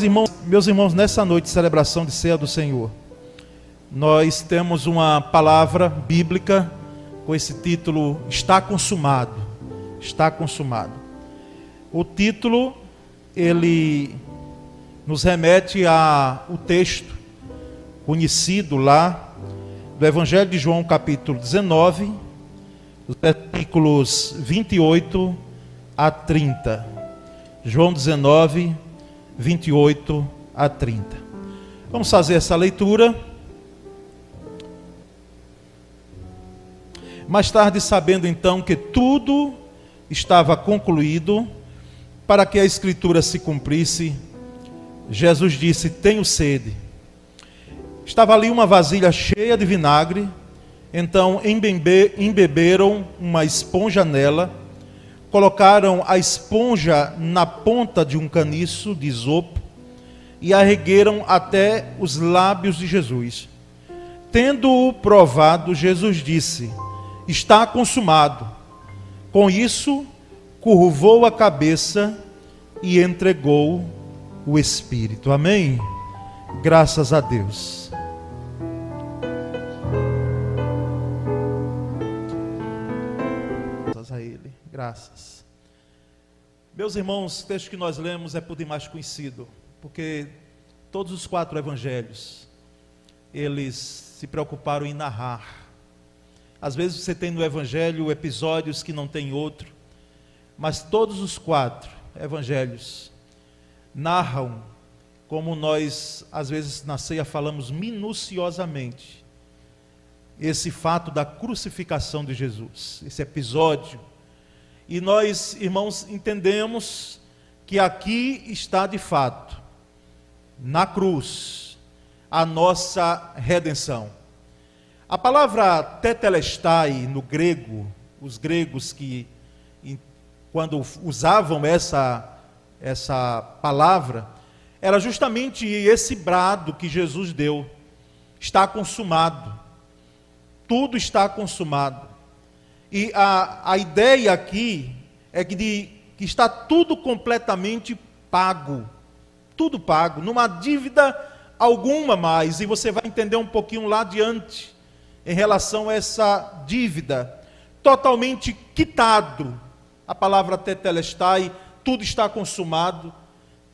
Meus irmãos, meus irmãos, nessa noite de celebração de ceia do Senhor, nós temos uma palavra bíblica com esse título Está consumado. Está consumado. O título ele nos remete a o texto conhecido lá do Evangelho de João, capítulo 19, versículos 28 a 30. João 19, 28 a 30. Vamos fazer essa leitura. Mais tarde, sabendo então que tudo estava concluído, para que a Escritura se cumprisse, Jesus disse: Tenho sede. Estava ali uma vasilha cheia de vinagre, então embeberam uma esponja nela, colocaram a esponja na ponta de um caniço de isopo e arregueram até os lábios de Jesus. Tendo-o provado, Jesus disse: Está consumado. Com isso, curvou a cabeça e entregou o Espírito. Amém? Graças a Deus. Graças. Meus irmãos, o texto que nós lemos é por demais conhecido, porque todos os quatro evangelhos, eles se preocuparam em narrar. Às vezes você tem no evangelho episódios que não tem outro, mas todos os quatro evangelhos narram, como nós às vezes na ceia falamos minuciosamente, esse fato da crucificação de Jesus, esse episódio. E nós, irmãos, entendemos que aqui está de fato, na cruz, a nossa redenção. A palavra tetelestai no grego, os gregos que quando usavam essa essa palavra, era justamente esse brado que Jesus deu: está consumado, tudo está consumado. E a, a ideia aqui é que, de, que está tudo completamente pago, tudo pago, numa dívida alguma mais, e você vai entender um pouquinho lá adiante em relação a essa dívida, totalmente quitado. A palavra tetelestai tudo está consumado,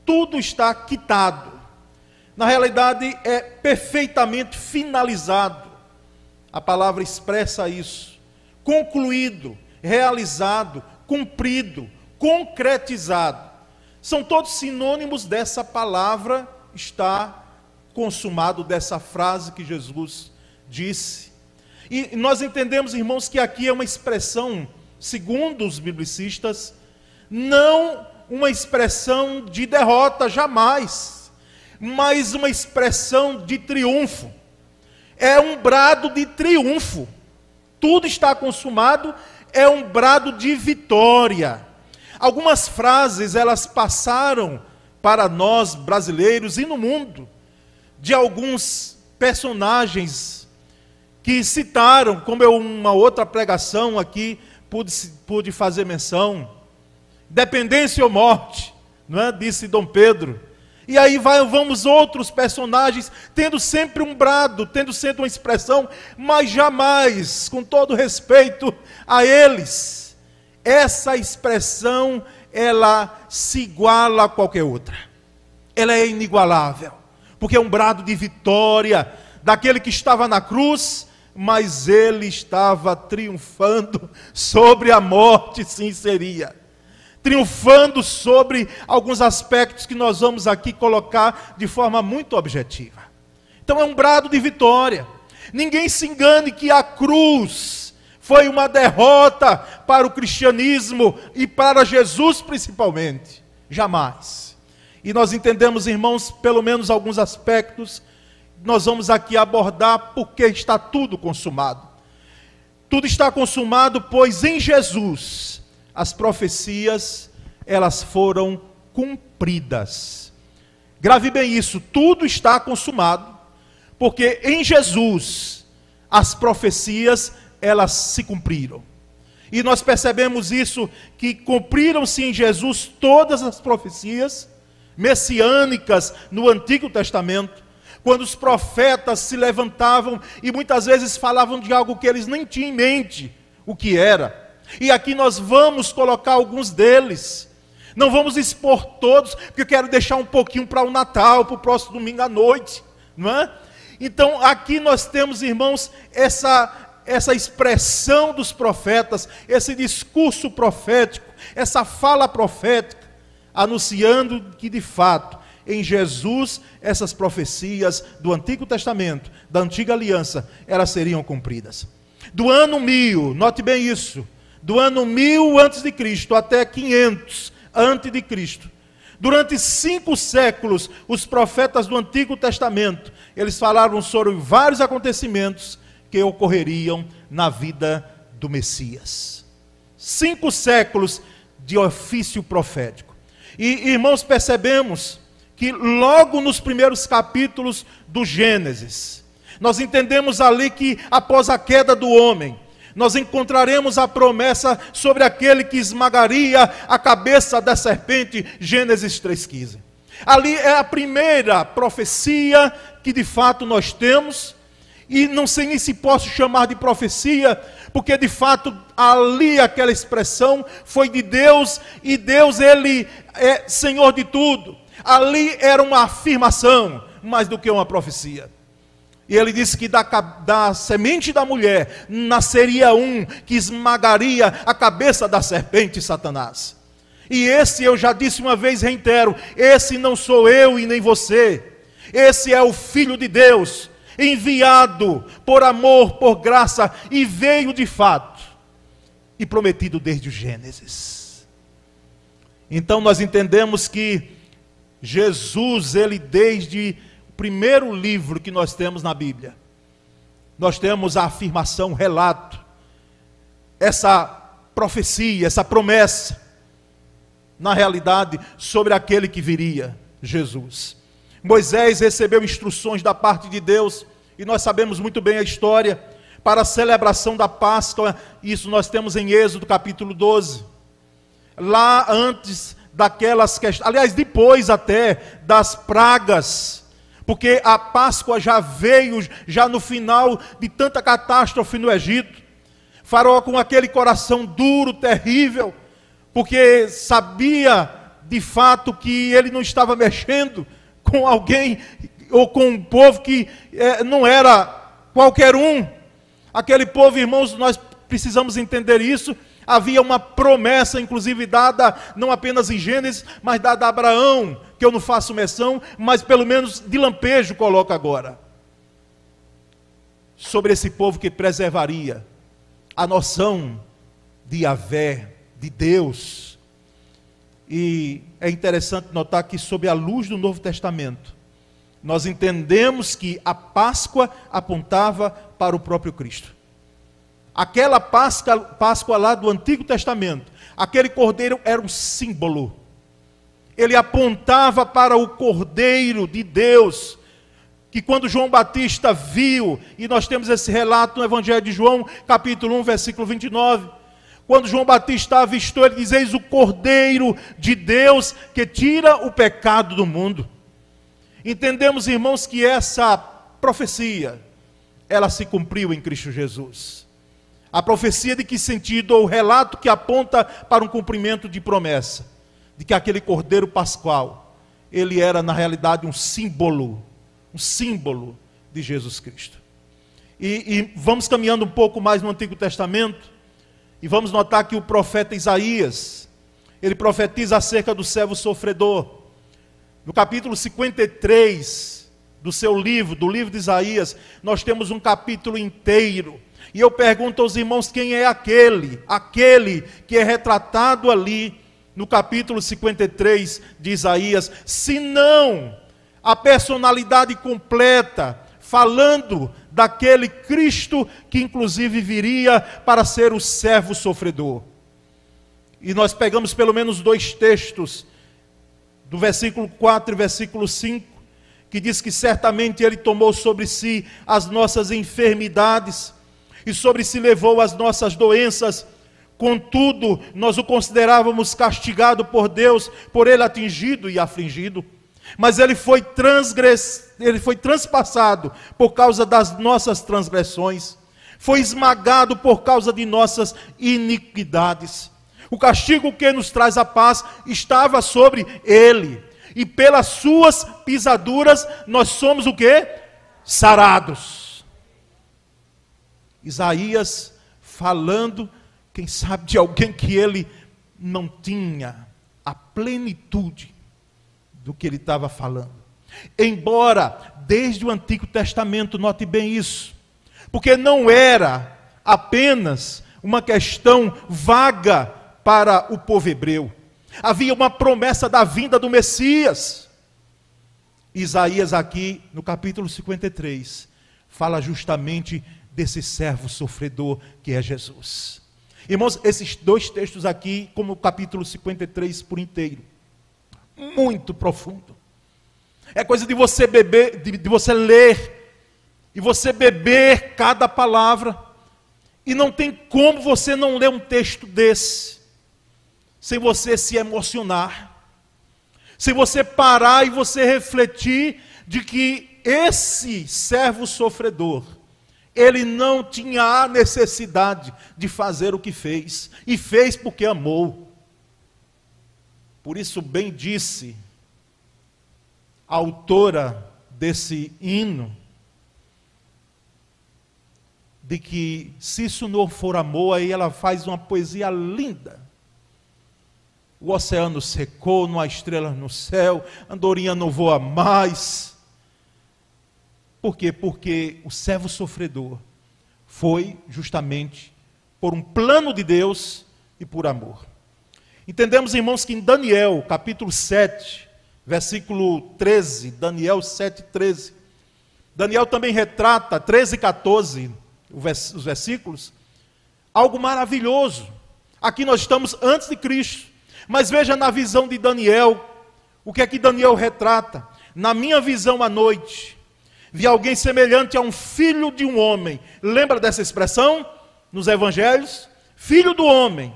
tudo está quitado. Na realidade, é perfeitamente finalizado. A palavra expressa isso. Concluído, realizado, cumprido, concretizado. São todos sinônimos dessa palavra está consumado, dessa frase que Jesus disse. E nós entendemos, irmãos, que aqui é uma expressão, segundo os biblicistas, não uma expressão de derrota, jamais, mas uma expressão de triunfo. É um brado de triunfo. Tudo está consumado, é um brado de vitória. Algumas frases elas passaram para nós brasileiros e no mundo de alguns personagens que citaram, como eu uma outra pregação aqui pude, pude fazer menção, dependência ou morte, não é? disse Dom Pedro. E aí vai, vamos outros personagens, tendo sempre um brado, tendo sempre uma expressão, mas jamais, com todo respeito a eles, essa expressão, ela se iguala a qualquer outra. Ela é inigualável, porque é um brado de vitória daquele que estava na cruz, mas ele estava triunfando sobre a morte, sim seria triunfando sobre alguns aspectos que nós vamos aqui colocar de forma muito objetiva. Então é um brado de vitória. Ninguém se engane que a cruz foi uma derrota para o cristianismo e para Jesus principalmente. Jamais. E nós entendemos, irmãos, pelo menos alguns aspectos, nós vamos aqui abordar porque está tudo consumado. Tudo está consumado, pois em Jesus as profecias elas foram cumpridas. Grave bem isso, tudo está consumado, porque em Jesus as profecias elas se cumpriram. E nós percebemos isso que cumpriram-se em Jesus todas as profecias messiânicas no Antigo Testamento, quando os profetas se levantavam e muitas vezes falavam de algo que eles nem tinham em mente o que era. E aqui nós vamos colocar alguns deles. Não vamos expor todos, porque eu quero deixar um pouquinho para o Natal, para o próximo domingo à noite, não é? Então, aqui nós temos, irmãos, essa essa expressão dos profetas, esse discurso profético, essa fala profética, anunciando que de fato em Jesus essas profecias do Antigo Testamento, da antiga aliança, elas seriam cumpridas. Do ano mil, note bem isso, do ano mil antes de Cristo até 500 antes de Cristo, durante cinco séculos, os profetas do Antigo Testamento, eles falaram sobre vários acontecimentos que ocorreriam na vida do Messias. Cinco séculos de ofício profético. E, irmãos, percebemos que logo nos primeiros capítulos do Gênesis, nós entendemos ali que após a queda do homem, nós encontraremos a promessa sobre aquele que esmagaria a cabeça da serpente, Gênesis 3,15. Ali é a primeira profecia que de fato nós temos, e não sei nem se posso chamar de profecia, porque de fato ali aquela expressão foi de Deus, e Deus, Ele é Senhor de tudo. Ali era uma afirmação, mais do que uma profecia. E ele disse que da, da, semente da mulher nasceria um que esmagaria a cabeça da serpente Satanás. E esse eu já disse uma vez, reitero: esse não sou eu e nem você. Esse é o Filho de Deus, enviado por amor, por graça, e veio de fato, e prometido desde o Gênesis. Então nós entendemos que Jesus, ele desde primeiro livro que nós temos na Bíblia, nós temos a afirmação, relato, essa profecia, essa promessa, na realidade, sobre aquele que viria, Jesus. Moisés recebeu instruções da parte de Deus, e nós sabemos muito bem a história, para a celebração da Páscoa, isso nós temos em Êxodo capítulo 12. Lá antes daquelas questões, aliás, depois até das pragas, porque a Páscoa já veio, já no final de tanta catástrofe no Egito. Faraó com aquele coração duro, terrível, porque sabia de fato que ele não estava mexendo com alguém ou com um povo que é, não era qualquer um. Aquele povo, irmãos, nós precisamos entender isso. Havia uma promessa, inclusive dada não apenas em Gênesis, mas dada a Abraão, que eu não faço menção, mas pelo menos de lampejo coloca agora. Sobre esse povo que preservaria a noção de Yahvé, de Deus. E é interessante notar que, sob a luz do Novo Testamento, nós entendemos que a Páscoa apontava para o próprio Cristo. Aquela Páscoa, Páscoa lá do Antigo Testamento, aquele cordeiro era um símbolo. Ele apontava para o cordeiro de Deus, que quando João Batista viu, e nós temos esse relato no Evangelho de João, capítulo 1, versículo 29. Quando João Batista avistou, ele diz: Eis o Cordeiro de Deus que tira o pecado do mundo. Entendemos, irmãos, que essa profecia, ela se cumpriu em Cristo Jesus. A profecia de que sentido? O relato que aponta para um cumprimento de promessa, de que aquele cordeiro pascual, ele era na realidade um símbolo, um símbolo de Jesus Cristo. E, e vamos caminhando um pouco mais no Antigo Testamento, e vamos notar que o profeta Isaías, ele profetiza acerca do servo sofredor, no capítulo 53 do seu livro, do livro de Isaías, nós temos um capítulo inteiro. E eu pergunto aos irmãos quem é aquele, aquele que é retratado ali no capítulo 53 de Isaías, se não a personalidade completa, falando daquele Cristo que inclusive viria para ser o servo sofredor. E nós pegamos pelo menos dois textos do versículo 4 e versículo 5, que diz que certamente Ele tomou sobre si as nossas enfermidades e sobre si levou as nossas doenças, contudo, nós o considerávamos castigado por Deus, por ele atingido e afligido. Mas ele foi transgress... ele foi transpassado por causa das nossas transgressões, foi esmagado por causa de nossas iniquidades. O castigo que nos traz a paz estava sobre ele, e pelas suas pisaduras nós somos o que? Sarados. Isaías falando, quem sabe, de alguém que ele não tinha a plenitude do que ele estava falando. Embora, desde o Antigo Testamento, note bem isso, porque não era apenas uma questão vaga para o povo hebreu, havia uma promessa da vinda do Messias. Isaías, aqui no capítulo 53, fala justamente desse servo sofredor que é Jesus. Irmãos, esses dois textos aqui, como o capítulo 53 por inteiro, muito profundo. É coisa de você beber, de, de você ler, e você beber cada palavra, e não tem como você não ler um texto desse, sem você se emocionar, sem você parar e você refletir de que esse servo sofredor, ele não tinha a necessidade de fazer o que fez, e fez porque amou. Por isso, bem disse a autora desse hino, de que se isso não for amor, aí ela faz uma poesia linda. O oceano secou, não há estrelas no céu, andorinha não voa mais. Por quê? Porque o servo sofredor foi justamente por um plano de Deus e por amor. Entendemos, irmãos, que em Daniel, capítulo 7, versículo 13, Daniel 7, 13, Daniel também retrata, 13 e 14, os versículos, algo maravilhoso. Aqui nós estamos antes de Cristo, mas veja na visão de Daniel, o que é que Daniel retrata? Na minha visão à noite, vi alguém semelhante a um filho de um homem. Lembra dessa expressão nos evangelhos? Filho do homem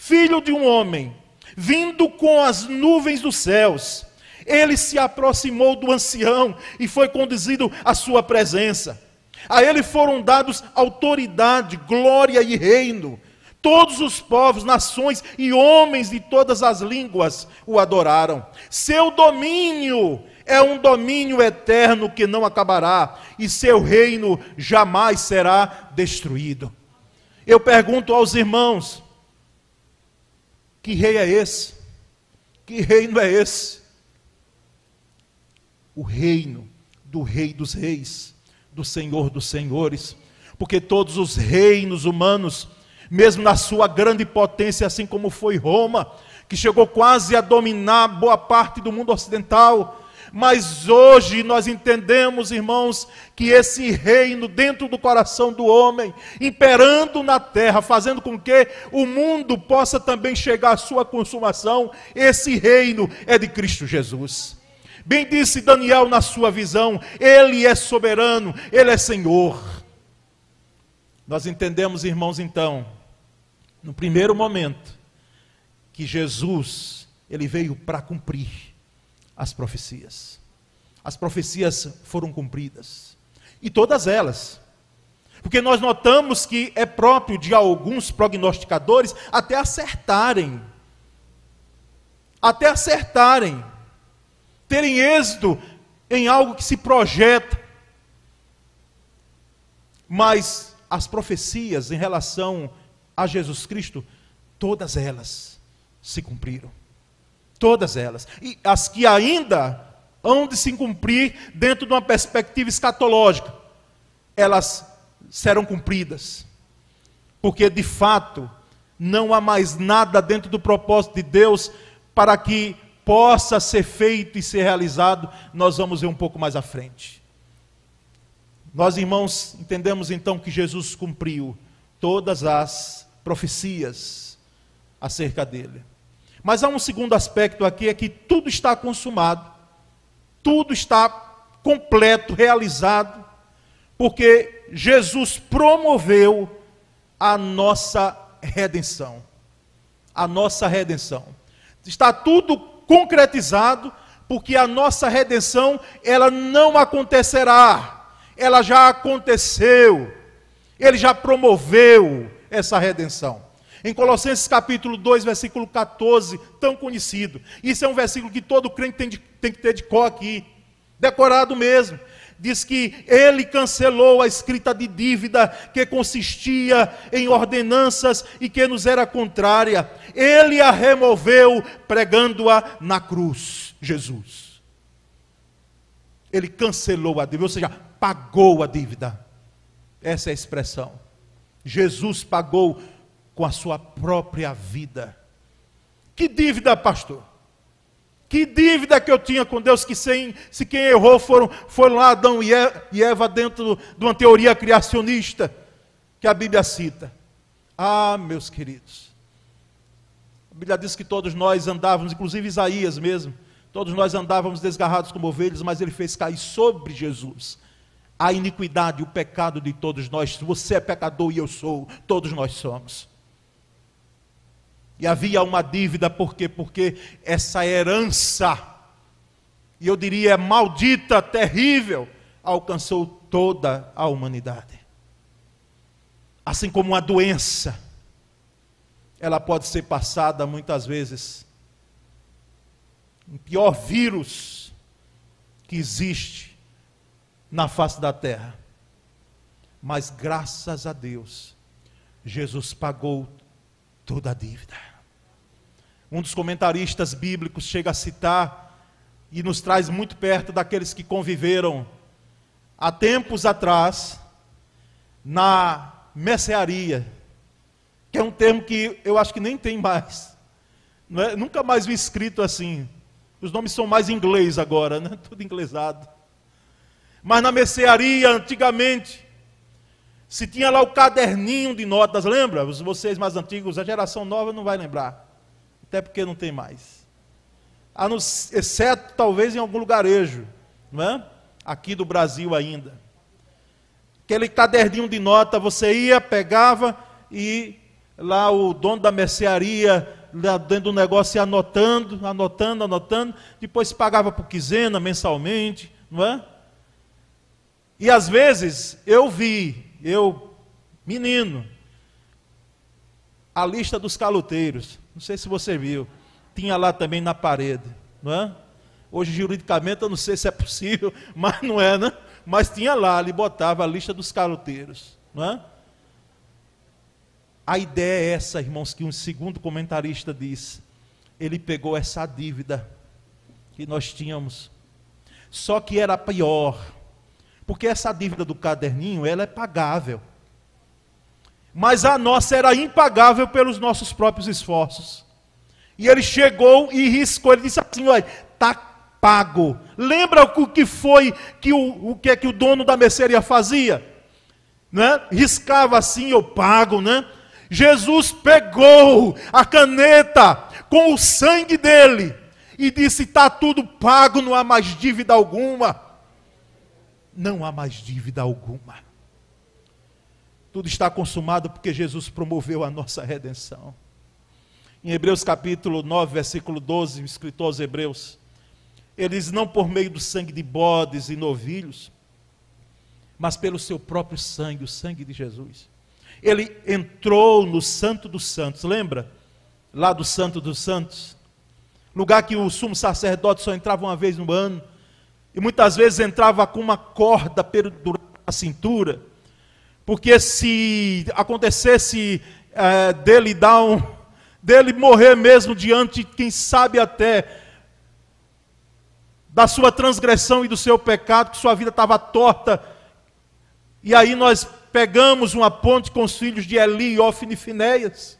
filho de um homem, vindo com as nuvens dos céus. Ele se aproximou do ancião e foi conduzido à sua presença. A ele foram dados autoridade, glória e reino. Todos os povos, nações e homens de todas as línguas o adoraram. Seu domínio é um domínio eterno que não acabará, e seu reino jamais será destruído. Eu pergunto aos irmãos: que rei é esse? Que reino é esse? O reino do Rei dos Reis, do Senhor dos Senhores, porque todos os reinos humanos, mesmo na sua grande potência, assim como foi Roma, que chegou quase a dominar boa parte do mundo ocidental, mas hoje nós entendemos, irmãos, que esse reino dentro do coração do homem, imperando na terra, fazendo com que o mundo possa também chegar à sua consumação, esse reino é de Cristo Jesus. Bem disse Daniel na sua visão, ele é soberano, ele é Senhor. Nós entendemos, irmãos, então, no primeiro momento, que Jesus, ele veio para cumprir as profecias. As profecias foram cumpridas. E todas elas. Porque nós notamos que é próprio de alguns prognosticadores até acertarem. Até acertarem. Terem êxito em algo que se projeta. Mas as profecias em relação a Jesus Cristo, todas elas se cumpriram. Todas elas. E as que ainda hão de se cumprir dentro de uma perspectiva escatológica, elas serão cumpridas. Porque de fato, não há mais nada dentro do propósito de Deus para que possa ser feito e ser realizado. Nós vamos ver um pouco mais à frente. Nós, irmãos, entendemos então que Jesus cumpriu todas as profecias acerca dele. Mas há um segundo aspecto aqui, é que tudo está consumado, tudo está completo, realizado, porque Jesus promoveu a nossa redenção. A nossa redenção. Está tudo concretizado, porque a nossa redenção, ela não acontecerá. Ela já aconteceu. Ele já promoveu essa redenção. Em Colossenses capítulo 2, versículo 14, tão conhecido. Isso é um versículo que todo crente tem, de, tem que ter de cor aqui, decorado mesmo. Diz que ele cancelou a escrita de dívida que consistia em ordenanças e que nos era contrária. Ele a removeu pregando-a na cruz, Jesus. Ele cancelou a dívida, ou seja, pagou a dívida. Essa é a expressão. Jesus pagou com a sua própria vida. Que dívida, pastor? Que dívida que eu tinha com Deus, que sem, se quem errou foram, foram lá Adão e Eva dentro de uma teoria criacionista que a Bíblia cita. Ah, meus queridos. A Bíblia diz que todos nós andávamos, inclusive Isaías mesmo, todos nós andávamos desgarrados como ovelhas, mas ele fez cair sobre Jesus a iniquidade, o pecado de todos nós. Você é pecador e eu sou, todos nós somos. E havia uma dívida, por quê? Porque essa herança, e eu diria maldita, terrível, alcançou toda a humanidade. Assim como uma doença, ela pode ser passada muitas vezes. O pior vírus que existe na face da terra. Mas graças a Deus, Jesus pagou toda a dívida um dos comentaristas bíblicos chega a citar e nos traz muito perto daqueles que conviveram há tempos atrás na mercearia, que é um termo que eu acho que nem tem mais. É? Nunca mais vi escrito assim. Os nomes são mais inglês agora, né? tudo inglesado. Mas na mercearia, antigamente, se tinha lá o caderninho de notas, lembra? Vocês mais antigos, a geração nova não vai lembrar até porque não tem mais. exceto talvez em algum lugarejo, não é? Aqui do Brasil ainda. Aquele caderninho de nota, você ia, pegava e lá o dono da mercearia, lá dentro do negócio, ia anotando, anotando, anotando, depois pagava por quinzena, mensalmente, não é? E às vezes eu vi, eu, menino, a lista dos caloteiros. Não sei se você viu. Tinha lá também na parede, não é? Hoje, juridicamente, eu não sei se é possível, mas não é, né? Mas tinha lá, ali botava a lista dos caloteiros, não é? A ideia é essa, irmãos, que um segundo comentarista diz. Ele pegou essa dívida que nós tínhamos. Só que era pior. Porque essa dívida do caderninho, ela é pagável. Mas a nossa era impagável pelos nossos próprios esforços. E ele chegou e riscou, ele disse assim: olha, está pago. Lembra o que foi que o, o que é que o dono da mercearia fazia? Né? Riscava assim, eu pago, né? Jesus pegou a caneta com o sangue dele e disse: está tudo pago, não há mais dívida alguma. Não há mais dívida alguma. Tudo está consumado porque Jesus promoveu a nossa redenção. Em Hebreus capítulo 9, versículo 12, escritor aos Hebreus, eles não por meio do sangue de bodes e novilhos, mas pelo seu próprio sangue, o sangue de Jesus. Ele entrou no Santo dos Santos, lembra? Lá do Santo dos Santos, lugar que o sumo sacerdote só entrava uma vez no ano, e muitas vezes entrava com uma corda pendurada na cintura, porque se acontecesse é, dele dar um, dele morrer mesmo diante, quem sabe até da sua transgressão e do seu pecado, que sua vida estava torta. E aí nós pegamos uma ponte com os filhos de Eli, Ofni e Finéias.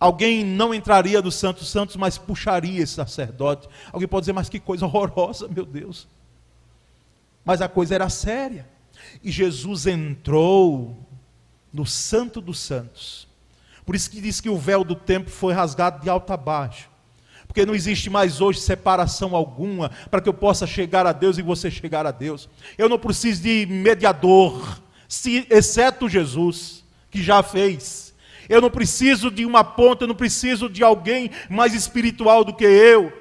Alguém não entraria do Santos Santos, mas puxaria esse sacerdote. Alguém pode dizer, mas que coisa horrorosa, meu Deus. Mas a coisa era séria. E Jesus entrou no Santo dos Santos. Por isso que diz que o véu do templo foi rasgado de alto a baixo. Porque não existe mais hoje separação alguma para que eu possa chegar a Deus e você chegar a Deus. Eu não preciso de mediador, se, exceto Jesus, que já fez. Eu não preciso de uma ponta, eu não preciso de alguém mais espiritual do que eu.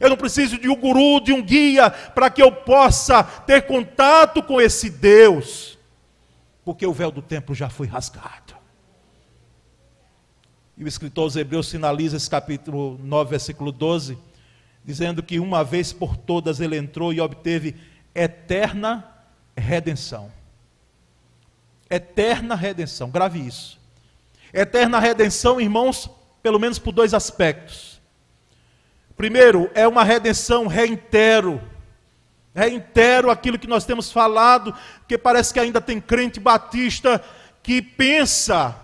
Eu não preciso de um guru, de um guia, para que eu possa ter contato com esse Deus. Porque o véu do templo já foi rasgado. E o escritor aos Hebreus sinaliza esse capítulo 9, versículo 12, dizendo que uma vez por todas ele entrou e obteve eterna redenção. Eterna redenção, grave isso. Eterna redenção, irmãos, pelo menos por dois aspectos. Primeiro, é uma redenção reintero. Reintero aquilo que nós temos falado, que parece que ainda tem crente batista que pensa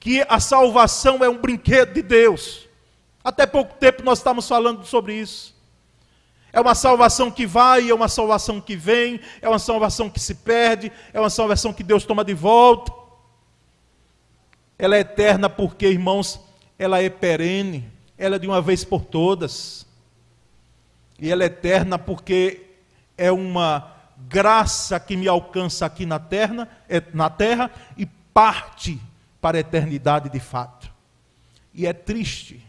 que a salvação é um brinquedo de Deus. Até pouco tempo nós estamos falando sobre isso. É uma salvação que vai, é uma salvação que vem, é uma salvação que se perde, é uma salvação que Deus toma de volta. Ela é eterna porque, irmãos, ela é perene, ela é de uma vez por todas. E ela é eterna porque é uma graça que me alcança aqui na terra, é, na terra e parte para a eternidade de fato. E é triste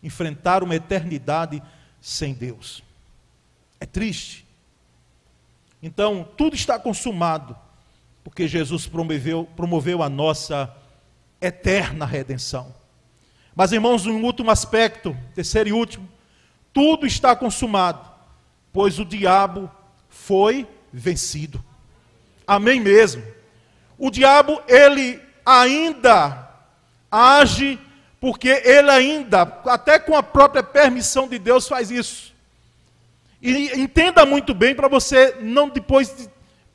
enfrentar uma eternidade sem Deus. É triste. Então, tudo está consumado, porque Jesus promoveu, promoveu a nossa eterna redenção. Mas, irmãos, um último aspecto, terceiro e último, tudo está consumado, pois o diabo foi vencido. Amém mesmo. O diabo, ele ainda age, porque ele ainda, até com a própria permissão de Deus, faz isso. E entenda muito bem para você não depois de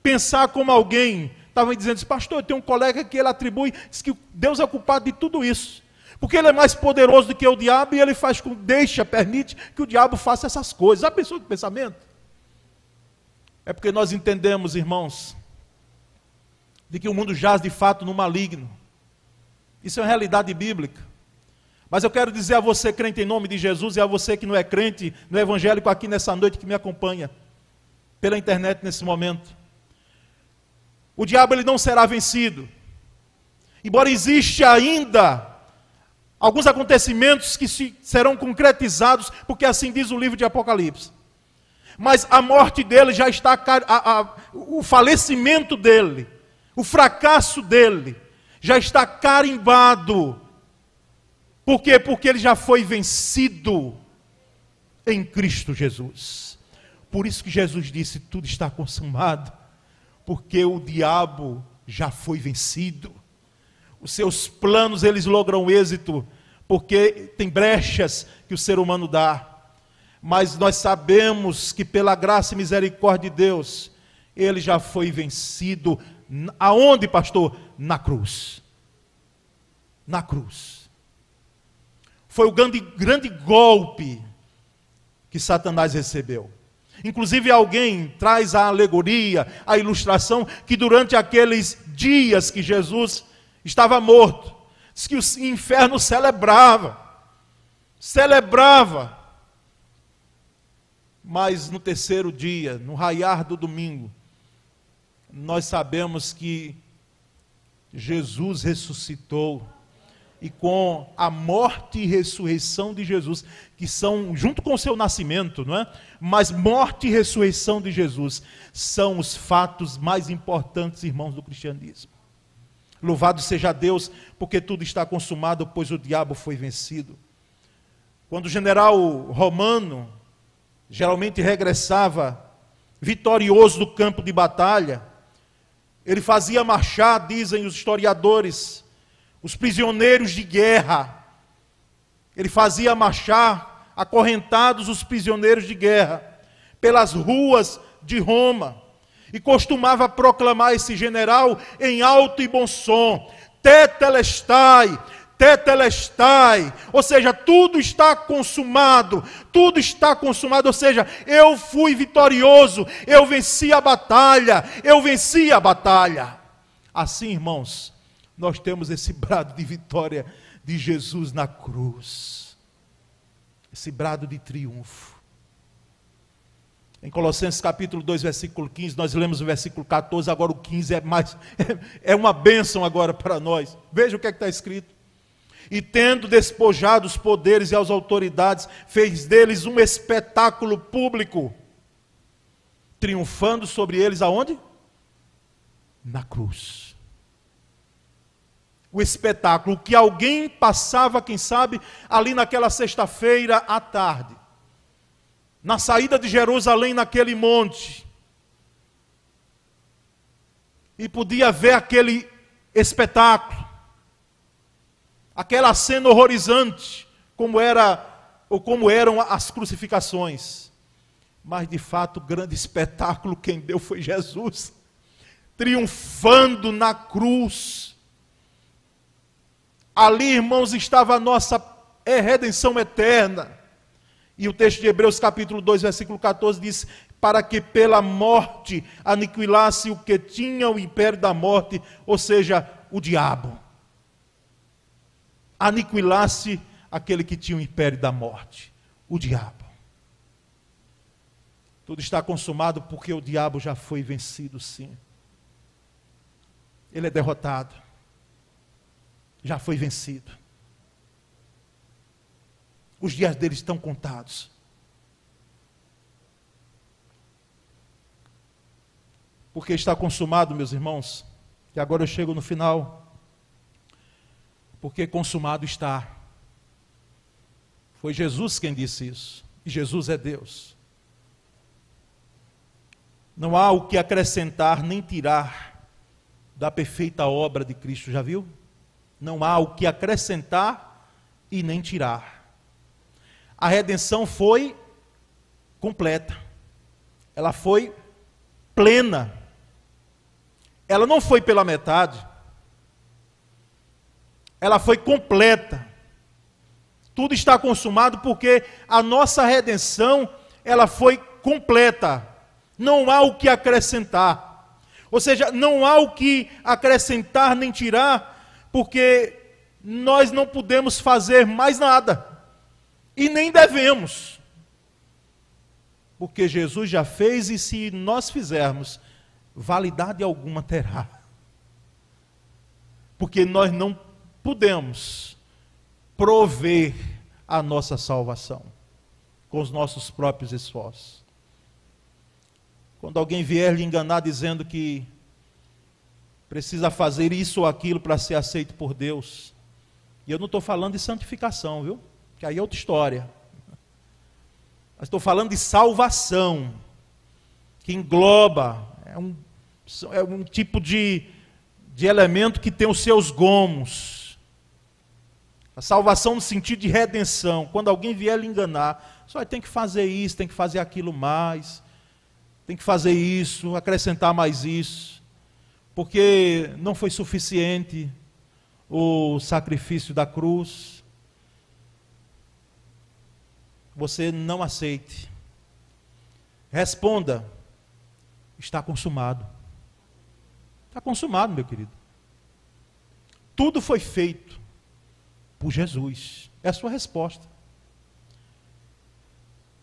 pensar como alguém estava dizendo, pastor, eu tenho um colega que ele atribui, diz que Deus é culpado de tudo isso. Porque ele é mais poderoso do que o diabo e ele faz com, deixa, permite que o diabo faça essas coisas. Já pensou que pensamento? É porque nós entendemos, irmãos, de que o mundo jaz de fato no maligno. Isso é uma realidade bíblica. Mas eu quero dizer a você, crente em nome de Jesus, e a você que não é crente, no evangélico aqui nessa noite que me acompanha, pela internet nesse momento. O diabo ele não será vencido. Embora existe ainda alguns acontecimentos que se, serão concretizados, porque assim diz o livro de Apocalipse. Mas a morte dele já está, a, a, o falecimento dele, o fracasso dele, já está carimbado por quê? Porque ele já foi vencido em Cristo Jesus. Por isso que Jesus disse: tudo está consumado, porque o diabo já foi vencido. Os seus planos eles logram êxito, porque tem brechas que o ser humano dá. Mas nós sabemos que pela graça e misericórdia de Deus, ele já foi vencido. Aonde, pastor? Na cruz. Na cruz foi o grande, grande golpe que Satanás recebeu. Inclusive, alguém traz a alegoria, a ilustração, que durante aqueles dias que Jesus estava morto, diz que o inferno celebrava, celebrava. Mas no terceiro dia, no raiar do domingo, nós sabemos que Jesus ressuscitou e com a morte e ressurreição de Jesus, que são junto com o seu nascimento, não é? Mas morte e ressurreição de Jesus são os fatos mais importantes, irmãos, do cristianismo. Louvado seja Deus, porque tudo está consumado, pois o diabo foi vencido. Quando o general romano geralmente regressava vitorioso do campo de batalha, ele fazia marchar, dizem os historiadores, os prisioneiros de guerra. Ele fazia marchar acorrentados os prisioneiros de guerra pelas ruas de Roma e costumava proclamar esse general em alto e bom som: Tetelestai, tetelestai, ou seja, tudo está consumado, tudo está consumado, ou seja, eu fui vitorioso, eu venci a batalha, eu venci a batalha. Assim, irmãos, nós temos esse brado de vitória de Jesus na cruz. Esse brado de triunfo. Em Colossenses capítulo 2, versículo 15, nós lemos o versículo 14, agora o 15 é mais é uma bênção agora para nós. Veja o que é está escrito. E tendo despojado os poderes e as autoridades, fez deles um espetáculo público, triunfando sobre eles aonde? Na cruz. O espetáculo que alguém passava, quem sabe, ali naquela sexta-feira à tarde na saída de Jerusalém, naquele monte, e podia ver aquele espetáculo, aquela cena horrorizante, como era ou como eram as crucificações. Mas de fato, o grande espetáculo quem deu foi Jesus, triunfando na cruz. Ali, irmãos, estava a nossa redenção eterna. E o texto de Hebreus, capítulo 2, versículo 14 diz: Para que pela morte aniquilasse o que tinha o império da morte, ou seja, o diabo. Aniquilasse aquele que tinha o império da morte, o diabo. Tudo está consumado porque o diabo já foi vencido, sim. Ele é derrotado. Já foi vencido. Os dias deles estão contados. Porque está consumado, meus irmãos, e agora eu chego no final. Porque consumado está. Foi Jesus quem disse isso. E Jesus é Deus. Não há o que acrescentar nem tirar da perfeita obra de Cristo, já viu? Não há o que acrescentar e nem tirar a redenção foi completa. Ela foi plena. Ela não foi pela metade. Ela foi completa. Tudo está consumado porque a nossa redenção, ela foi completa. Não há o que acrescentar. Ou seja, não há o que acrescentar nem tirar, porque nós não podemos fazer mais nada. E nem devemos. Porque Jesus já fez e se nós fizermos, validade alguma terá. Porque nós não podemos prover a nossa salvação com os nossos próprios esforços. Quando alguém vier lhe enganar dizendo que precisa fazer isso ou aquilo para ser aceito por Deus, e eu não estou falando de santificação, viu? Que aí é outra história. Mas estou falando de salvação, que engloba, é um, é um tipo de, de elemento que tem os seus gomos. A salvação no sentido de redenção. Quando alguém vier lhe enganar, só tem que fazer isso, tem que fazer aquilo mais, tem que fazer isso, acrescentar mais isso, porque não foi suficiente o sacrifício da cruz você não aceite. Responda: está consumado. Está consumado, meu querido. Tudo foi feito por Jesus. É a sua resposta.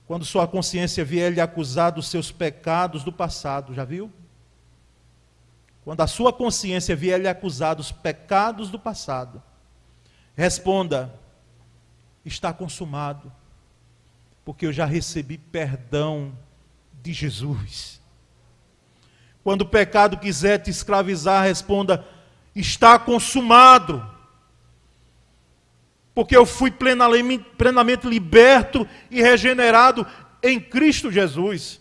Quando sua consciência vier lhe acusar dos seus pecados do passado, já viu? Quando a sua consciência vier lhe acusar dos pecados do passado, responda: está consumado porque eu já recebi perdão de Jesus. Quando o pecado quiser te escravizar, responda: está consumado. Porque eu fui plenamente, plenamente liberto e regenerado em Cristo Jesus.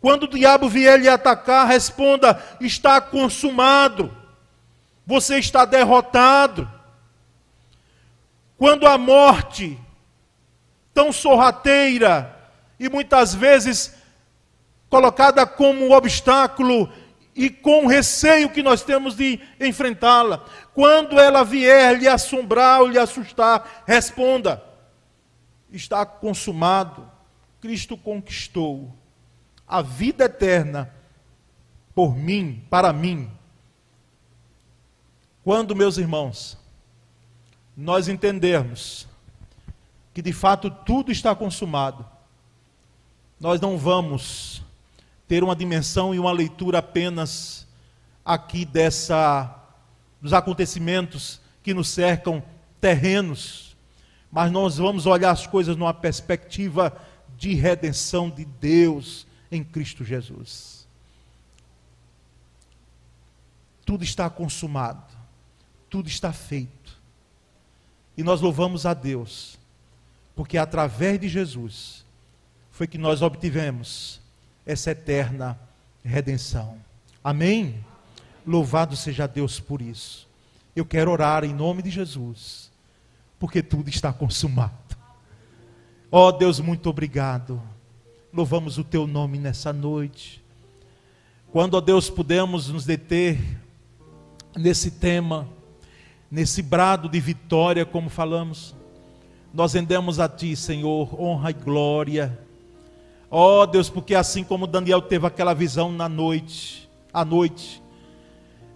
Quando o diabo vier lhe atacar, responda: está consumado. Você está derrotado. Quando a morte tão sorrateira e muitas vezes colocada como obstáculo e com receio que nós temos de enfrentá-la. Quando ela vier lhe assombrar ou lhe assustar, responda: está consumado. Cristo conquistou a vida eterna por mim, para mim. Quando, meus irmãos, nós entendermos que de fato tudo está consumado. nós não vamos ter uma dimensão e uma leitura apenas aqui dessa dos acontecimentos que nos cercam terrenos, mas nós vamos olhar as coisas numa perspectiva de redenção de Deus em Cristo Jesus. Tudo está consumado, tudo está feito. E nós louvamos a Deus, porque através de Jesus foi que nós obtivemos essa eterna redenção. Amém? Louvado seja Deus por isso. Eu quero orar em nome de Jesus, porque tudo está consumado. Ó oh, Deus, muito obrigado. Louvamos o teu nome nessa noite. Quando, ó oh Deus, pudemos nos deter nesse tema, nesse brado de vitória, como falamos, nós rendemos a Ti, Senhor, honra e glória. Ó oh, Deus, porque assim como Daniel teve aquela visão na noite, à noite,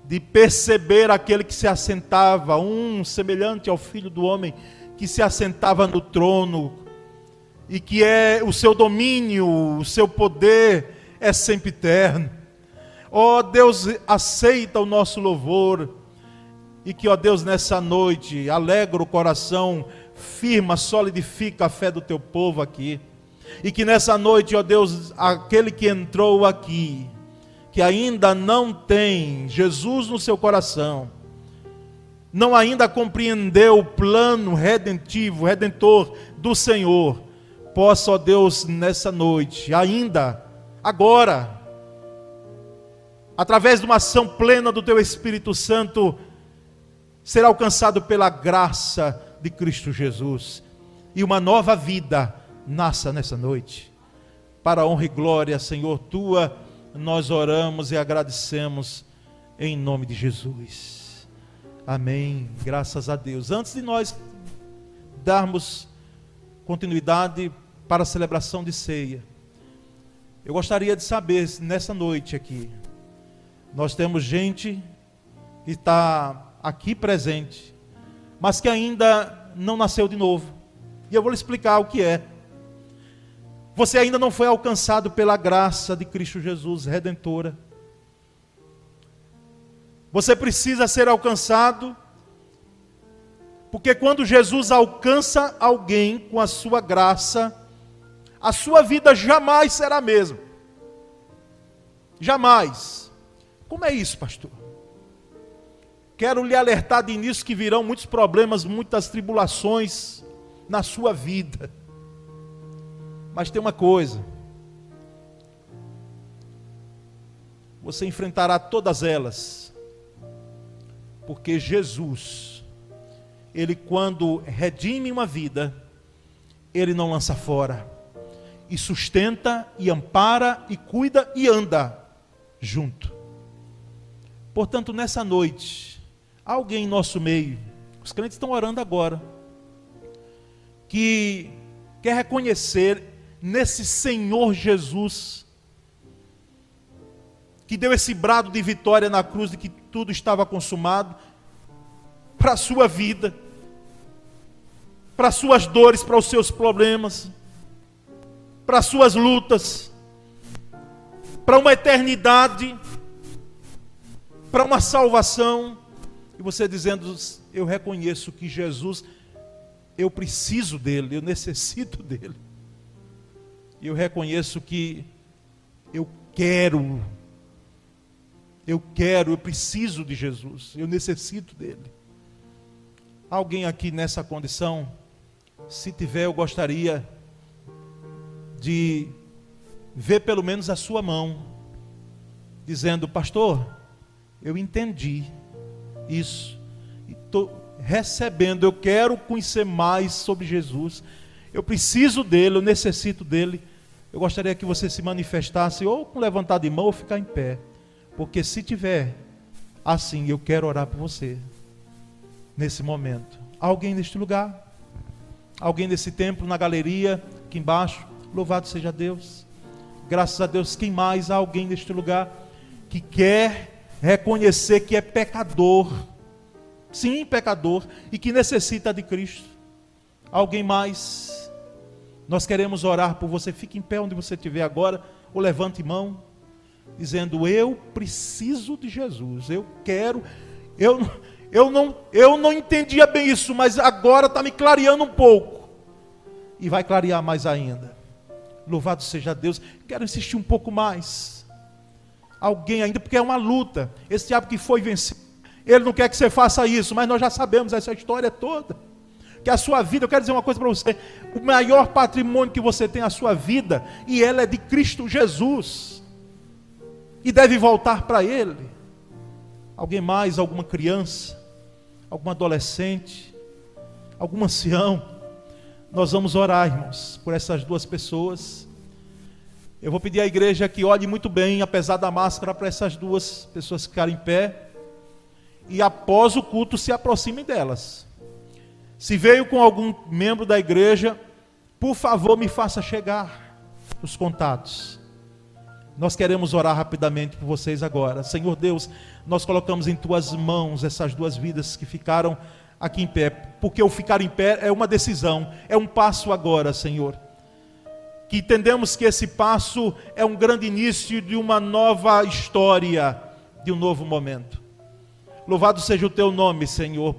de perceber aquele que se assentava, um semelhante ao filho do homem, que se assentava no trono, e que é o seu domínio, o seu poder é sempre eterno. Ó oh, Deus, aceita o nosso louvor, e que, ó Deus, nessa noite, alegra o coração, firma, solidifica a fé do teu povo aqui. E que nessa noite, ó Deus, aquele que entrou aqui, que ainda não tem Jesus no seu coração, não ainda compreendeu o plano redentivo, redentor do Senhor, possa, ó Deus, nessa noite, ainda, agora, através de uma ação plena do Teu Espírito Santo, ser alcançado pela graça de Cristo Jesus e uma nova vida nasça nessa noite. Para a honra e glória, Senhor, tua, nós oramos e agradecemos em nome de Jesus. Amém. Graças a Deus. Antes de nós darmos continuidade para a celebração de ceia, eu gostaria de saber nessa noite aqui, nós temos gente que está aqui presente, mas que ainda não nasceu de novo. E eu vou lhe explicar o que é. Você ainda não foi alcançado pela graça de Cristo Jesus, redentora. Você precisa ser alcançado, porque quando Jesus alcança alguém com a sua graça, a sua vida jamais será a mesma. Jamais. Como é isso, pastor? Quero lhe alertar de início que virão muitos problemas, muitas tribulações na sua vida. Mas tem uma coisa: você enfrentará todas elas, porque Jesus, Ele quando redime uma vida, Ele não lança fora, e sustenta, e ampara, e cuida e anda junto. Portanto, nessa noite, alguém em nosso meio, os crentes estão orando agora, que quer reconhecer nesse Senhor Jesus, que deu esse brado de vitória na cruz de que tudo estava consumado, para a sua vida, para as suas dores, para os seus problemas, para as suas lutas, para uma eternidade, para uma salvação, e você dizendo: Eu reconheço que Jesus, eu preciso dele, eu necessito dele. E eu reconheço que eu quero, eu quero, eu preciso de Jesus, eu necessito dele. Alguém aqui nessa condição? Se tiver, eu gostaria de ver pelo menos a sua mão, dizendo: Pastor, eu entendi isso, estou recebendo, eu quero conhecer mais sobre Jesus, eu preciso dele, eu necessito dele. Eu gostaria que você se manifestasse ou com levantar de mão ou ficar em pé. Porque se tiver assim, eu quero orar por você. Nesse momento. Alguém neste lugar? Alguém nesse templo, na galeria, aqui embaixo? Louvado seja Deus. Graças a Deus, quem mais? Alguém neste lugar que quer reconhecer que é pecador. Sim, pecador. E que necessita de Cristo. Alguém mais? Nós queremos orar por você. Fique em pé onde você estiver agora, ou levante mão, dizendo: Eu preciso de Jesus. Eu quero. Eu, eu, não, eu não entendia bem isso, mas agora está me clareando um pouco. E vai clarear mais ainda. Louvado seja Deus. Quero insistir um pouco mais. Alguém ainda, porque é uma luta. Esse diabo que foi vencido, ele não quer que você faça isso, mas nós já sabemos essa história toda. Que a sua vida, eu quero dizer uma coisa para você: o maior patrimônio que você tem é a sua vida, e ela é de Cristo Jesus, e deve voltar para Ele. Alguém mais, alguma criança, algum adolescente, algum ancião, nós vamos orar, irmãos, por essas duas pessoas. Eu vou pedir à igreja que olhe muito bem, apesar da máscara, para essas duas pessoas ficarem em pé. E após o culto, se aproximem delas. Se veio com algum membro da igreja, por favor, me faça chegar os contatos. Nós queremos orar rapidamente por vocês agora. Senhor Deus, nós colocamos em tuas mãos essas duas vidas que ficaram aqui em pé, porque o ficar em pé é uma decisão, é um passo agora, Senhor. Que entendemos que esse passo é um grande início de uma nova história, de um novo momento. Louvado seja o teu nome, Senhor,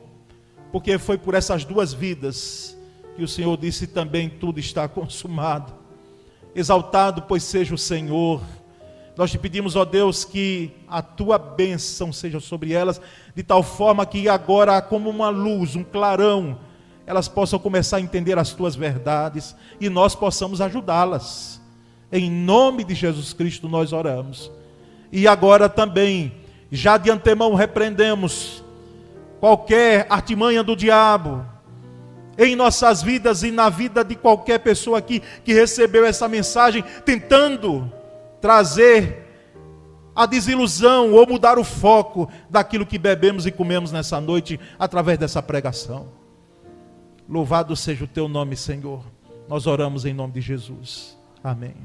porque foi por essas duas vidas que o Senhor disse também: tudo está consumado. Exaltado, pois seja o Senhor nós te pedimos, ó Deus, que a tua bênção seja sobre elas, de tal forma que agora, como uma luz, um clarão, elas possam começar a entender as tuas verdades e nós possamos ajudá-las. Em nome de Jesus Cristo nós oramos. E agora também, já de antemão repreendemos qualquer artimanha do diabo em nossas vidas e na vida de qualquer pessoa aqui que recebeu essa mensagem, tentando trazer a desilusão ou mudar o foco daquilo que bebemos e comemos nessa noite através dessa pregação. Louvado seja o teu nome, Senhor. Nós oramos em nome de Jesus. Amém.